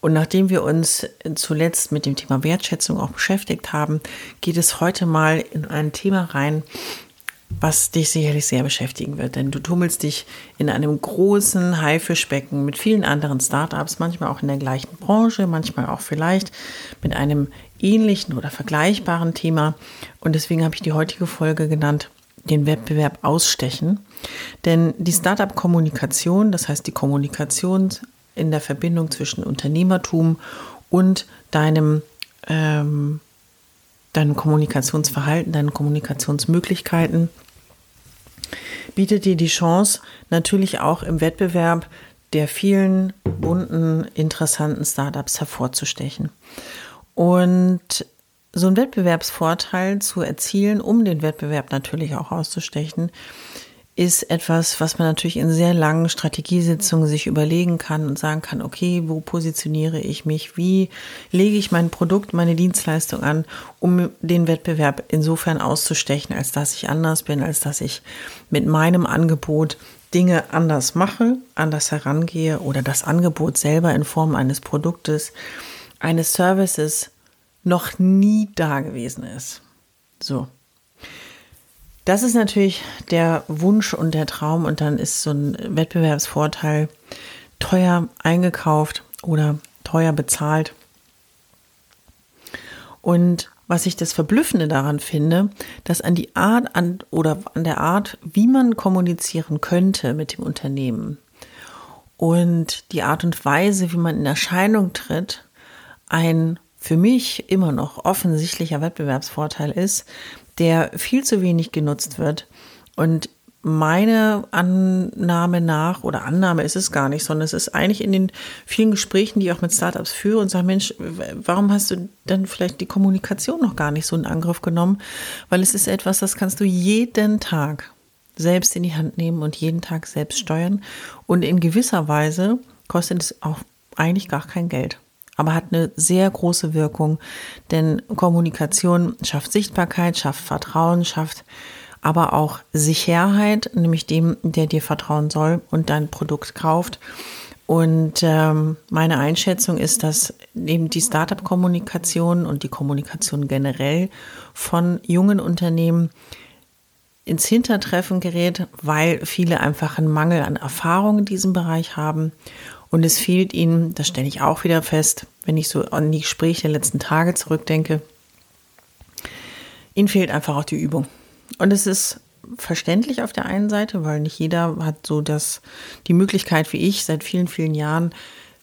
Und nachdem wir uns zuletzt mit dem Thema Wertschätzung auch beschäftigt haben, geht es heute mal in ein Thema rein, was dich sicherlich sehr beschäftigen wird. Denn du tummelst dich in einem großen Haifischbecken mit vielen anderen Startups, manchmal auch in der gleichen Branche, manchmal auch vielleicht mit einem ähnlichen oder vergleichbaren Thema. Und deswegen habe ich die heutige Folge genannt, den Wettbewerb ausstechen. Denn die Startup-Kommunikation, das heißt die Kommunikation in der Verbindung zwischen Unternehmertum und deinem ähm, deinem Kommunikationsverhalten, deinen Kommunikationsmöglichkeiten, bietet dir die Chance, natürlich auch im Wettbewerb der vielen bunten, interessanten Startups hervorzustechen. Und so einen Wettbewerbsvorteil zu erzielen, um den Wettbewerb natürlich auch auszustechen, ist etwas, was man natürlich in sehr langen Strategiesitzungen sich überlegen kann und sagen kann, okay, wo positioniere ich mich, wie lege ich mein Produkt, meine Dienstleistung an, um den Wettbewerb insofern auszustechen, als dass ich anders bin, als dass ich mit meinem Angebot Dinge anders mache, anders herangehe oder das Angebot selber in Form eines Produktes, eines Services noch nie da gewesen ist. So. Das ist natürlich der Wunsch und der Traum und dann ist so ein Wettbewerbsvorteil teuer eingekauft oder teuer bezahlt. Und was ich das Verblüffende daran finde, dass an die Art an, oder an der Art, wie man kommunizieren könnte mit dem Unternehmen und die Art und Weise, wie man in Erscheinung tritt, ein für mich immer noch offensichtlicher Wettbewerbsvorteil ist, der viel zu wenig genutzt wird. Und meine Annahme nach, oder Annahme ist es gar nicht, sondern es ist eigentlich in den vielen Gesprächen, die ich auch mit Startups führe und sage, Mensch, warum hast du dann vielleicht die Kommunikation noch gar nicht so in Angriff genommen? Weil es ist etwas, das kannst du jeden Tag selbst in die Hand nehmen und jeden Tag selbst steuern. Und in gewisser Weise kostet es auch eigentlich gar kein Geld aber hat eine sehr große Wirkung, denn Kommunikation schafft Sichtbarkeit, schafft Vertrauen, schafft aber auch Sicherheit, nämlich dem, der dir vertrauen soll und dein Produkt kauft. Und ähm, meine Einschätzung ist, dass eben die Startup-Kommunikation und die Kommunikation generell von jungen Unternehmen ins Hintertreffen gerät, weil viele einfach einen Mangel an Erfahrung in diesem Bereich haben und es fehlt ihnen, das stelle ich auch wieder fest, wenn ich so an die Gespräche der letzten Tage zurückdenke, ihnen fehlt einfach auch die Übung. Und es ist verständlich auf der einen Seite, weil nicht jeder hat so das, die Möglichkeit wie ich seit vielen, vielen Jahren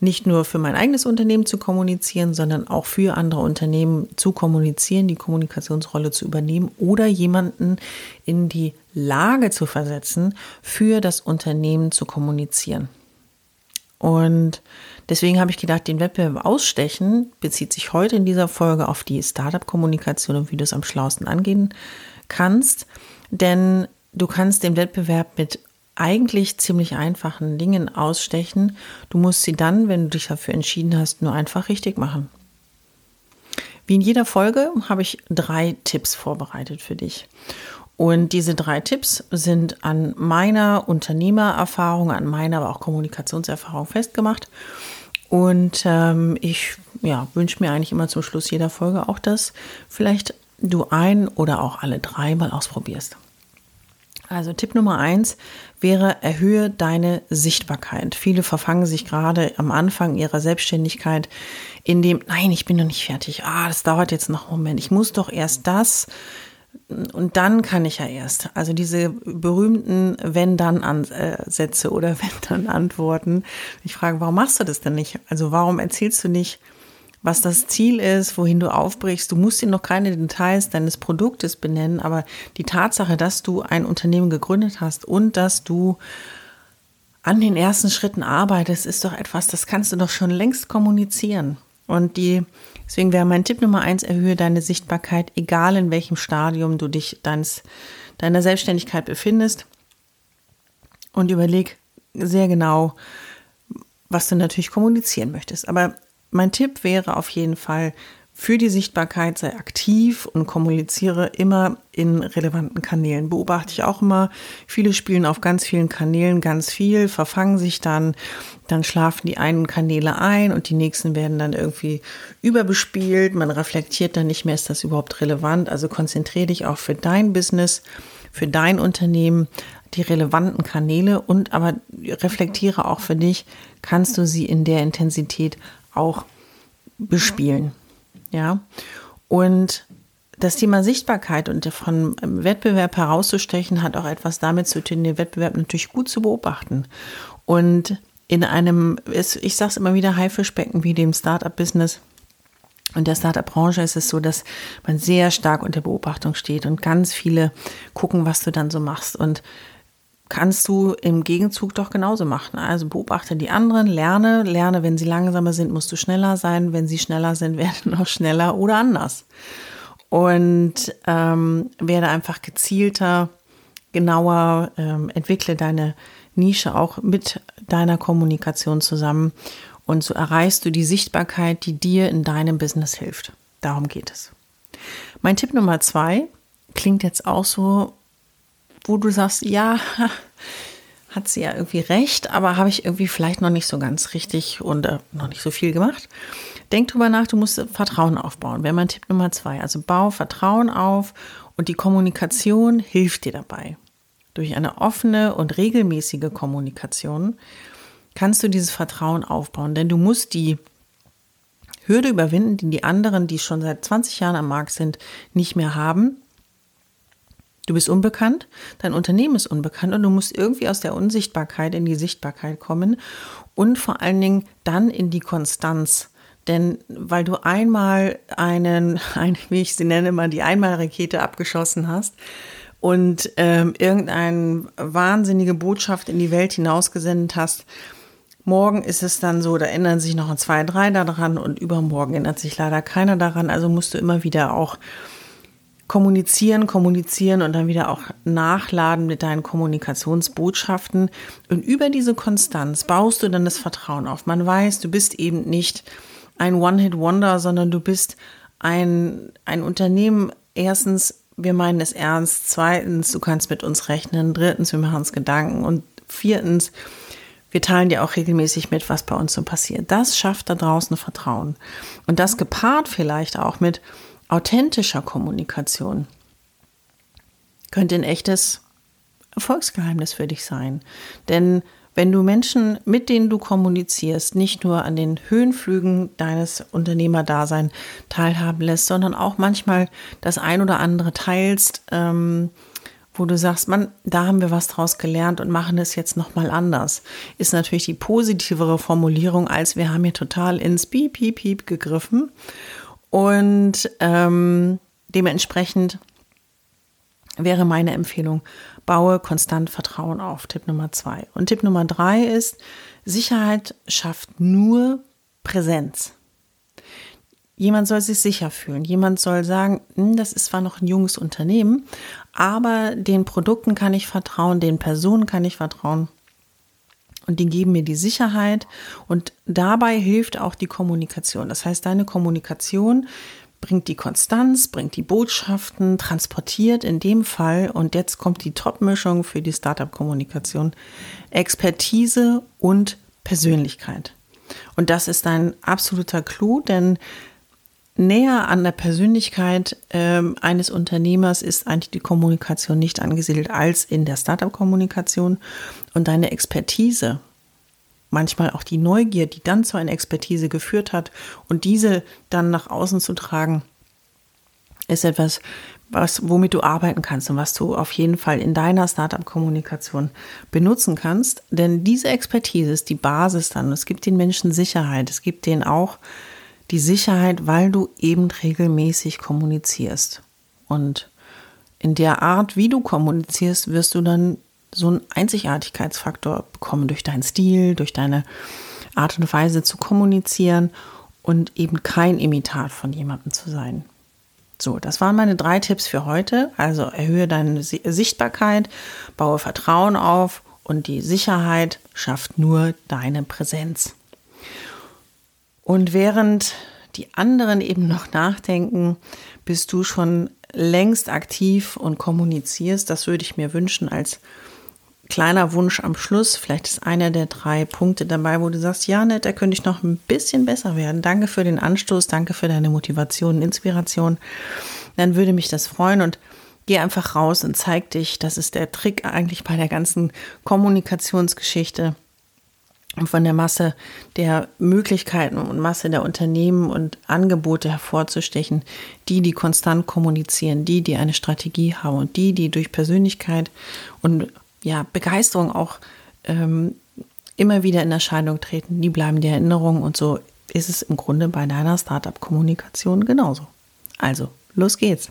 nicht nur für mein eigenes Unternehmen zu kommunizieren, sondern auch für andere Unternehmen zu kommunizieren, die Kommunikationsrolle zu übernehmen oder jemanden in die Lage zu versetzen, für das Unternehmen zu kommunizieren. Und deswegen habe ich gedacht, den Wettbewerb ausstechen bezieht sich heute in dieser Folge auf die Startup-Kommunikation und wie du es am schlausten angehen kannst. Denn du kannst den Wettbewerb mit eigentlich ziemlich einfachen Dingen ausstechen. Du musst sie dann, wenn du dich dafür entschieden hast, nur einfach richtig machen. Wie in jeder Folge habe ich drei Tipps vorbereitet für dich. Und diese drei Tipps sind an meiner Unternehmererfahrung, an meiner aber auch Kommunikationserfahrung festgemacht. Und ähm, ich ja, wünsche mir eigentlich immer zum Schluss jeder Folge auch, dass vielleicht du ein oder auch alle drei mal ausprobierst. Also Tipp Nummer eins wäre, erhöhe deine Sichtbarkeit. Viele verfangen sich gerade am Anfang ihrer Selbstständigkeit in dem, nein, ich bin noch nicht fertig. Ah, das dauert jetzt noch einen Moment. Ich muss doch erst das Und dann kann ich ja erst, also diese berühmten Wenn-Dann-Sätze oder Wenn-Dann-Antworten. Ich frage, warum machst du das denn nicht? Also warum erzählst du nicht, was das Ziel ist, wohin du aufbrichst? Du musst dir noch keine Details deines Produktes benennen, aber die Tatsache, dass du ein Unternehmen gegründet hast und dass du an den ersten Schritten arbeitest, ist doch etwas, das kannst du doch schon längst kommunizieren. Und die, deswegen wäre mein Tipp Nummer eins, erhöhe deine Sichtbarkeit, egal in welchem Stadium du dich deines, deiner Selbstständigkeit befindest. Und überleg sehr genau, was du natürlich kommunizieren möchtest. Aber mein Tipp wäre auf jeden Fall, für die Sichtbarkeit sei aktiv und kommuniziere immer in relevanten Kanälen. Beobachte ich auch immer. Viele spielen auf ganz vielen Kanälen ganz viel, verfangen sich dann, dann schlafen die einen Kanäle ein und die nächsten werden dann irgendwie überbespielt. Man reflektiert dann nicht mehr, ist das überhaupt relevant? Also konzentriere dich auch für dein Business, für dein Unternehmen die relevanten Kanäle und aber reflektiere auch für dich, kannst du sie in der Intensität auch bespielen. Ja. Und das Thema Sichtbarkeit und von Wettbewerb herauszustechen hat auch etwas damit zu tun, den Wettbewerb natürlich gut zu beobachten. Und in einem, ich sage es immer wieder, Haifischbecken wie dem Startup-Business und der Startup-Branche ist es so, dass man sehr stark unter Beobachtung steht und ganz viele gucken, was du dann so machst. Und kannst du im Gegenzug doch genauso machen. Also beobachte die anderen, lerne, lerne, wenn sie langsamer sind, musst du schneller sein, wenn sie schneller sind, werden noch schneller oder anders. Und ähm, werde einfach gezielter, genauer, ähm, entwickle deine Nische auch mit deiner Kommunikation zusammen und so erreichst du die Sichtbarkeit, die dir in deinem Business hilft. Darum geht es. Mein Tipp Nummer zwei klingt jetzt auch so wo du sagst, ja, hat sie ja irgendwie recht, aber habe ich irgendwie vielleicht noch nicht so ganz richtig und äh, noch nicht so viel gemacht. Denk drüber nach, du musst Vertrauen aufbauen. Wäre mein Tipp Nummer zwei. Also bau Vertrauen auf und die Kommunikation hilft dir dabei. Durch eine offene und regelmäßige Kommunikation kannst du dieses Vertrauen aufbauen, denn du musst die Hürde überwinden, die die anderen, die schon seit 20 Jahren am Markt sind, nicht mehr haben. Du bist unbekannt, dein Unternehmen ist unbekannt und du musst irgendwie aus der Unsichtbarkeit in die Sichtbarkeit kommen und vor allen Dingen dann in die Konstanz. Denn weil du einmal einen, ein, wie ich sie nenne, mal die Einmalrakete abgeschossen hast und ähm, irgendeine wahnsinnige Botschaft in die Welt hinausgesendet hast, morgen ist es dann so, da ändern sich noch zwei, drei daran und übermorgen ändert sich leider keiner daran. Also musst du immer wieder auch kommunizieren, kommunizieren und dann wieder auch nachladen mit deinen Kommunikationsbotschaften. Und über diese Konstanz baust du dann das Vertrauen auf. Man weiß, du bist eben nicht ein One-Hit-Wonder, sondern du bist ein, ein Unternehmen. Erstens, wir meinen es ernst. Zweitens, du kannst mit uns rechnen. Drittens, wir machen uns Gedanken. Und viertens, wir teilen dir auch regelmäßig mit, was bei uns so passiert. Das schafft da draußen Vertrauen. Und das gepaart vielleicht auch mit, authentischer Kommunikation könnte ein echtes Erfolgsgeheimnis für dich sein. Denn wenn du Menschen, mit denen du kommunizierst, nicht nur an den Höhenflügen deines Unternehmerdaseins teilhaben lässt, sondern auch manchmal das ein oder andere teilst, ähm, wo du sagst, man, da haben wir was draus gelernt und machen es jetzt nochmal anders, ist natürlich die positivere Formulierung, als wir haben hier total ins Piep, Piep, Piep gegriffen und ähm, dementsprechend wäre meine Empfehlung, baue konstant Vertrauen auf. Tipp Nummer zwei. Und Tipp Nummer drei ist, Sicherheit schafft nur Präsenz. Jemand soll sich sicher fühlen. Jemand soll sagen, hm, das ist zwar noch ein junges Unternehmen, aber den Produkten kann ich vertrauen, den Personen kann ich vertrauen und die geben mir die Sicherheit und dabei hilft auch die Kommunikation. Das heißt, deine Kommunikation bringt die Konstanz, bringt die Botschaften, transportiert in dem Fall und jetzt kommt die Top-Mischung für die Startup-Kommunikation, Expertise und Persönlichkeit. Und das ist ein absoluter Clou, denn näher an der Persönlichkeit ähm, eines Unternehmers ist eigentlich die Kommunikation nicht angesiedelt als in der Startup-Kommunikation und deine Expertise, manchmal auch die Neugier, die dann zu einer Expertise geführt hat und diese dann nach außen zu tragen, ist etwas, was, womit du arbeiten kannst und was du auf jeden Fall in deiner Startup-Kommunikation benutzen kannst. Denn diese Expertise ist die Basis dann. Es gibt den Menschen Sicherheit. Es gibt denen auch die Sicherheit, weil du eben regelmäßig kommunizierst. Und in der Art, wie du kommunizierst, wirst du dann so einen Einzigartigkeitsfaktor bekommen durch deinen Stil, durch deine Art und Weise zu kommunizieren und eben kein Imitat von jemandem zu sein. So, das waren meine drei Tipps für heute. Also erhöhe deine Sichtbarkeit, baue Vertrauen auf und die Sicherheit schafft nur deine Präsenz. Und während die anderen eben noch nachdenken, bist du schon längst aktiv und kommunizierst. Das würde ich mir wünschen als kleiner Wunsch am Schluss. Vielleicht ist einer der drei Punkte dabei, wo du sagst, ja, nett, da könnte ich noch ein bisschen besser werden. Danke für den Anstoß, danke für deine Motivation Inspiration. Dann würde mich das freuen und geh einfach raus und zeig dich. Das ist der Trick eigentlich bei der ganzen Kommunikationsgeschichte von der Masse der Möglichkeiten und Masse der Unternehmen und Angebote hervorzustechen, die, die konstant kommunizieren, die, die eine Strategie haben und die, die durch Persönlichkeit und ja, Begeisterung auch ähm, immer wieder in Erscheinung treten, die bleiben die Erinnerung und so ist es im Grunde bei deiner Startup-Kommunikation genauso. Also, los geht's.